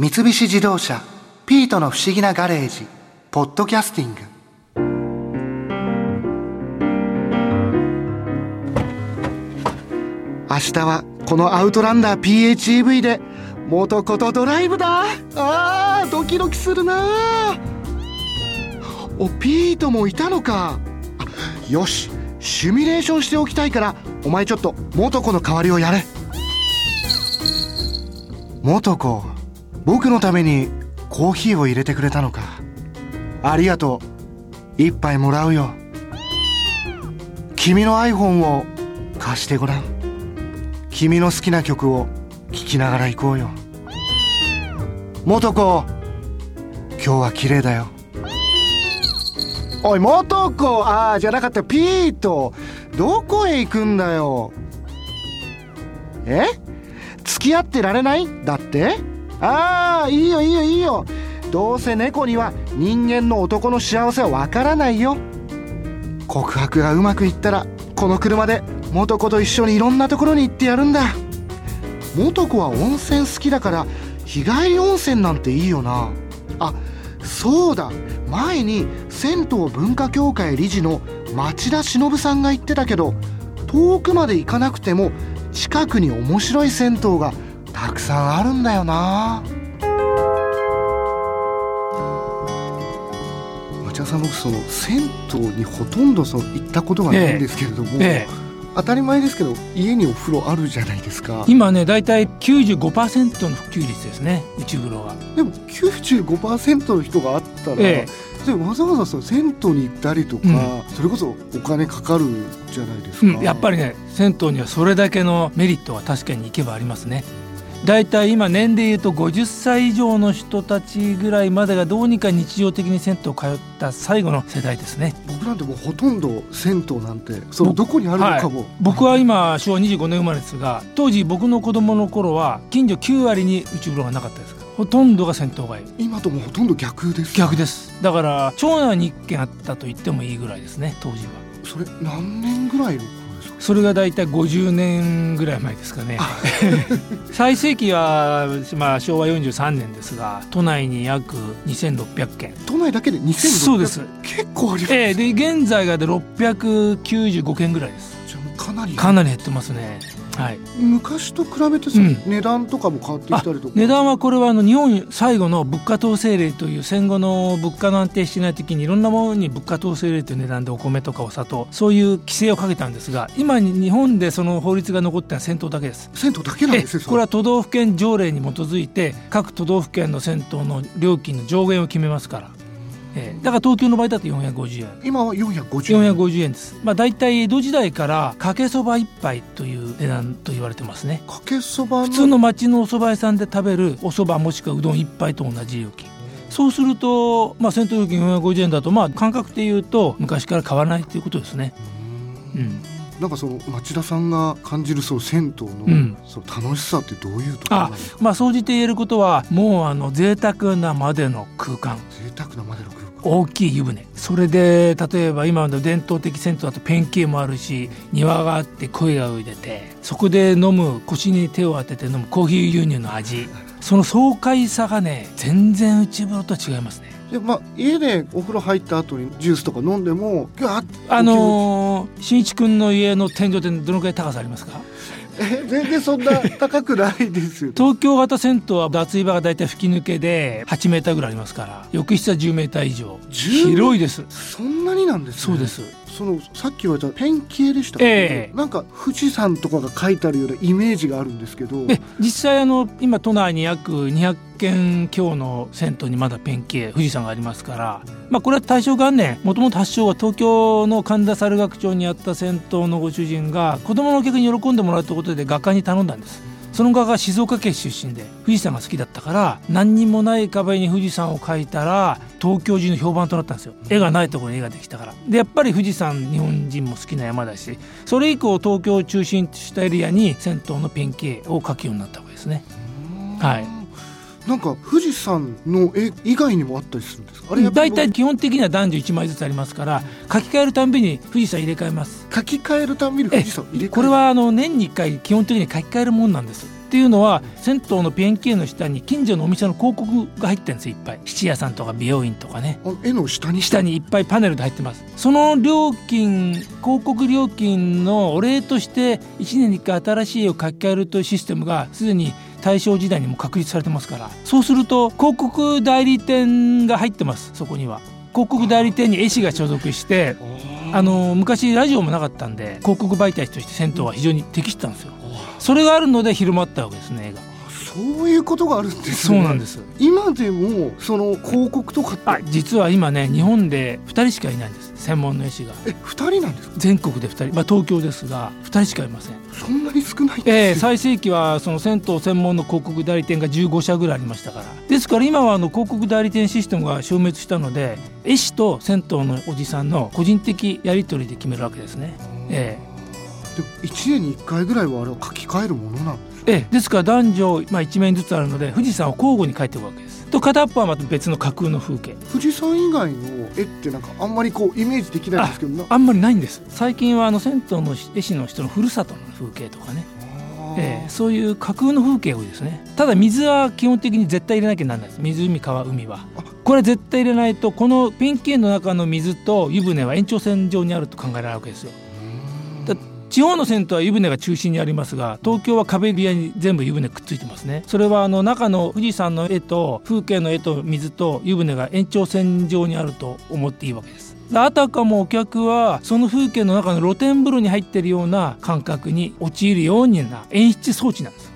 三菱自動車「ピートの不思議なガレージ」「ポッドキャスティング」明日はこのアウトランダー PHEV で元子とドライブだ。あードキドキするな。おピートもいたのか。よしシミュレーションしておきたいからお前ちょっと元子の代わりをやれ。元子僕のためにコーヒーを入れてくれたのか。ありがとう。一杯もらうよ。君の iPhone を貸してごらん。君の好きな曲を聴きながら行こうよ。元子今日は綺麗だよ。おい元子ああじゃなかった。ピート。どこへ行くんだよ。え？付き合ってられない？だって？ああいいよいいよいいよ。どうせ猫には人間の男の幸せはわからないよ。告白がうまくいったらこの車で元子と一緒にいろんなところに行ってやるんだ。元子は温泉好きだから日帰り温泉なんていいよな。あそうだ。前に銭湯文化協会理事の町田忍さんが言ってたけど遠くまで行かなくても近くに面白い銭湯がたくさんあるんだよな。町田さん僕その銭湯にほとんどその行ったことがないんですけれども、ええ当たり前ですけど家にお風呂あるじゃないですか。今ね大体95%の普及率ですね内風呂は。でも95%の人があったら、えでわざわざその銭湯に行ったりとか、うん。それこそお金かかるじゃないですか、うん、やっぱりね銭湯にはそれだけのメリットは確かに行けばありますね大体今年でいうと50歳以上の人たちぐらいまでがどうにか日常的に銭湯通った最後の世代ですね。僕なんてもうほとんど銭湯なんてそのどこにあるのかも、僕は今昭和25年生まれですが当時僕の子供の頃は近所9割に内風呂がなかったですか。らほとんどが銭湯街今ともほとんど逆です逆です。だから町内に1軒あったと言ってもいいぐらいですね当時は。それ何年ぐらいのそれが大体50年ぐらい前ですかね。最盛期は、まあ、昭和43年ですが都内に約2600軒。都内だけで2600そうです。結構あります、ええで現在がで695軒ぐらいです。じゃあもうかなり。かなり減ってますねはい。昔と比べてさ、うん。値段とかも変わってきたりとか。値段はこれはあの日本最後の物価統制令という戦後の物価の安定してない時にいろんなものに物価統制令という値段でお米とかお砂糖そういう規制をかけたんですが今に日本でその法律が残ってるのは銭湯だけです。銭湯だけなんえですよこれは都道府県条例に基づいて各都道府県の銭湯の料金の上限を決めますから、ええ。だから東京の場合だと450円。今は450円。450円です。まあ大体江戸時代からかけそば一杯という値段と言われてますね。かけそばの普通の町のお蕎麦屋さんで食べるお蕎麦もしくはうどん一杯と同じ料金。そうすると、まあ、銭湯料金450円だとまあ感覚で言うと昔から変わらないということですね。うん、なんかその町田さんが感じるその銭湯の,、うん。その楽しさってどういうところなんですかまあ総じて言えることはもうあの贅沢なまでの空間。贅沢なまでの空間大きい湯船。それで例えば今の伝統的銭湯だとペンキもあるし庭があって声が浮いててそこで飲む腰に手を当てて飲むコーヒー牛乳の味。その爽快さがね全然内風呂とは違いますね。でまあ家でお風呂入った後にジュースとか飲んでもあのー、しんいちくんの家の天井ってどのくらい高さありますか？え全然そんな高くないですよ東京型銭湯は脱衣場が大体吹き抜けで8メーターぐらいありますから浴室は10メーター以上。10広いです。そんなになんですね。そうですそのさっき言われたペンキ絵でしたええ。なんか富士山とかが書いてあるようなイメージがあるんですけど。え実際あの今都内に約200軒強の銭湯にまだペンキ絵富士山がありますから、まあ、これは大正元年もともと発祥は東京の神田猿楽町にあった銭湯のご主人が子供のお客に喜んでもらうということで画家に頼んだんですその画が静岡県出身で富士山が好きだったから何にもない壁に富士山を描いたら東京中の評判となったんですよ。絵がないところに絵ができたから。でやっぱり富士山日本人も好きな山だしそれ以降東京を中心としたエリアに銭湯のペンキ絵を描くようになったわけですね。はい。なんか富士山の絵以外にもあったりするんですか？あれ大体基本的には男女1枚ずつありますから書き換えるたんびに富士山入れ替えます。書き換えるたびに富士山入れ替える。これはあの年に1回基本的に書き換えるもんなんです。っていうのは銭湯の PNK の下に近所のお店の広告が入ってるんですよいっぱい。質屋さんとか美容院とかね。あ絵の下に？下にいっぱいパネルで入ってます。その料金広告料金のお礼として1年に1回新しい絵を書き換えるというシステムがすでに大正時代にも確立されてますから。そうすると広告代理店が入ってますそこには広告代理店に絵師が所属してあの昔ラジオもなかったんで広告媒体として銭湯は非常に適してたんですよ。それがあるので広まったわけですね絵が。そういうことがあるんですね。そうなんです。今でもその広告とか実は今ね日本で2人しかいないんです専門の絵師が。え二人なんですか？全国で2人、まあ、東京ですが2人しかいません。そんなに少ないんええですよ、最盛期はその銭湯専門の広告代理店が15社ぐらいありましたから。ですから今はあの広告代理店システムが消滅したので絵師と銭湯のおじさんの個人的やり取りで決めるわけですね。えでも一年に一回ぐらいはあれを書き換えるものなんですえええ。ですから男女、まあ、1面ずつあるので富士山を交互に描いていくわけですと片っぽはまた別の架空の風景。富士山以外の絵ってなんかあんまりこうイメージできないんですけどなあんまりないんです。最近はあの銭湯の絵師の人のふるさとの風景とかね。ええそういう架空の風景が多いですね。ただ水は基本的に絶対入れなきゃならないです。湖川海は。あ。これ絶対入れないとこのペンケーンの中の水と湯船は延長線上にあると考えられるわけですよ。だ地方の銭湯は湯船が中心にありますが東京は壁際に全部湯船くっついてますね。それはあの中の富士山の絵と風景の絵と水と湯船が延長線上にあると思っていいわけです。あたかもお客はその風景の中の露天風呂に入ってるような感覚に陥るような演出装置なんです。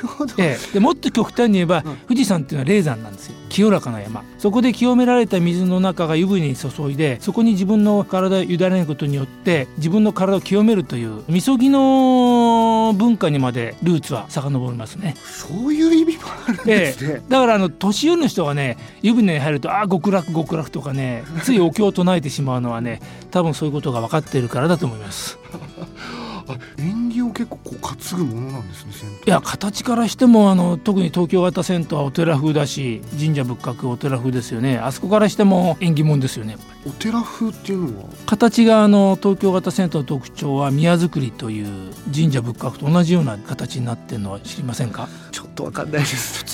るほど、ええ、でもっと極端に言えば、うん。富士山っていうのは霊山なんですよ。清らかな山。そこで清められた水の中が湯船に注いでそこに自分の体を委ねることによって自分の体を清めるというみそぎの文化にまでルーツは遡りますね。そういう意味もあるんですね、だからあの年寄りの人がね湯船に入るとああ極楽極楽とかねついお経を唱えてしまうのはね多分そういうことが分かっているからだと思います あ縁起を結構こう担ぐものなんですね銭湯。いや形からしてもあの特に東京型銭湯はお寺風だし神社仏閣お寺風ですよね。あそこからしても縁起物ですよねお寺風っていうのは？形があの東京型銭湯の特徴は宮造りという神社仏閣と同じような形になってるのは知りませんか？ちょっとわかんないです。普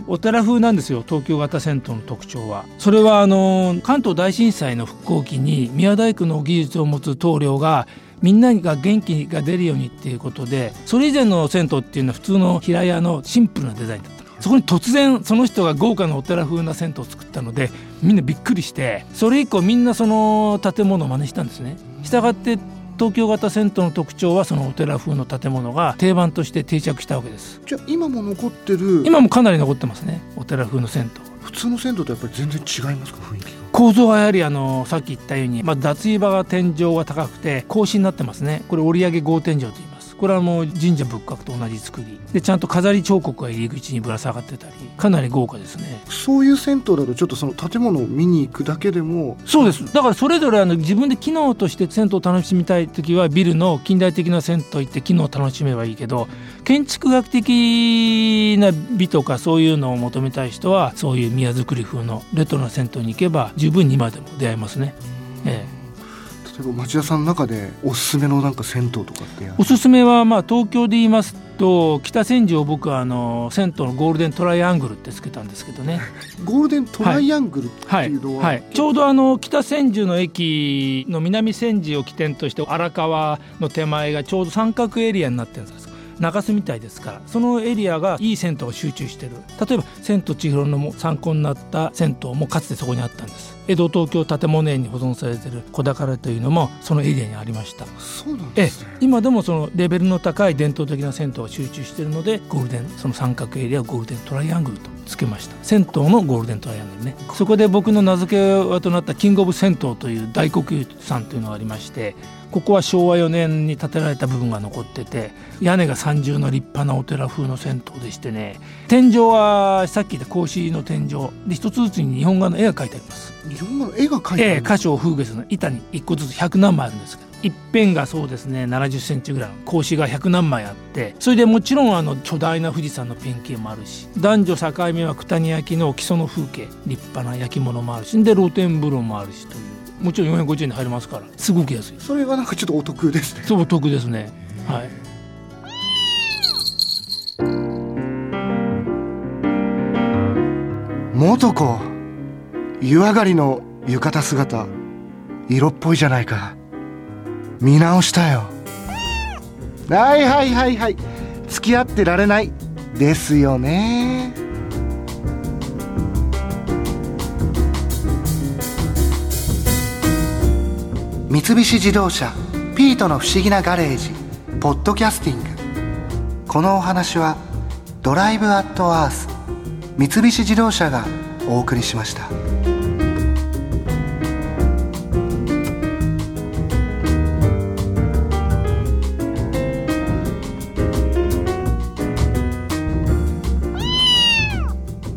通お寺風なんですよ東京型銭湯の特徴は。それはあの関東大震災の復興期に宮大工の技術を持つ棟梁がみんなが元気が出るようにっていうことでそれ以前の銭湯っていうのは普通の平屋のシンプルなデザインだったそこに突然その人が豪華なお寺風な銭湯を作ったのでみんなびっくりしてそれ以降みんなその建物を真似したんですね。したがって東京型銭湯の特徴はそのお寺風の建物が定番として定着したわけです。じゃあ今も残ってる今もかなり残ってますねお寺風の銭湯。普通の銭湯とやっぱり全然違いますか雰囲気。が構造はやはりあのさっき言ったように、まあ、脱衣場が天井が高くて格子になってますね。これ折り上げ合天井という。これはもう神社仏閣と同じ作り。でちゃんと飾り彫刻が入り口にぶら下がってたり。かなり豪華ですね。そういう銭湯だとちょっとその建物を見に行くだけでも。そうです。だからそれぞれあの自分で機能として銭湯を楽しみたい時はビルの近代的な銭湯行って機能を楽しめばいいけど建築学的な美とかそういうのを求めたい人はそういう宮造り風のレトロな銭湯に行けば十分に今でも出会えますね。ええ例えば町田さんの中でおすすめのなんか銭湯とかっておすすめはまあ東京で言いますと北千住を僕はあの銭湯のゴールデントライアングルってつけたんですけどね。ゴールデントライアングルってはいいうのは、はい、ちょうどあの北千住の駅の南千住を起点として荒川の手前がちょうど三角エリアになってるんです中洲みたいですからそのエリアがいい銭湯が集中してる。例えば「千と千尋」のも参考になった銭湯もかつてそこにあったんです。江戸東京建物園に保存されてる小宝というのもそのエリアにありました。そうなんええですね。今でもそのレベルの高い伝統的な銭湯が集中しているのでゴールデンその三角エリアをゴールデントライアングルとつけました。銭湯のゴールデントライアングルね。そこで僕の名付け親となったキングオブ銭湯という大黒湯さんというのがありましてここは昭和4年に建てられた部分が残ってて屋根が三重の立派なお寺風の銭湯でしてね。天井はさっき言った格子の天井で一つずつに日本画の絵が描いてあります。日本語の絵が描いてあるええ、花椒風月の板に一個ずつ100何枚あるんですけど一辺がそうですね7 0センチぐらい。格子が100何枚あって。それでもちろんあの巨大な富士山のペンキもあるし。男女境目は九谷焼の基礎の風景。立派な焼き物もあるし。で露天風呂もあるしという。もちろん450円で入れますから。すごく安い。それはなんかちょっとお得ですね。そうお得ですね。はい。元子湯上がりの浴衣姿色っぽいじゃないか。見直したよ。はいはいはいはい。付き合ってられない。ですよね。三菱自動車ピートの不思議なガレージポッドキャスティング。このお話はドライブアットアース三菱自動車がお送りしました。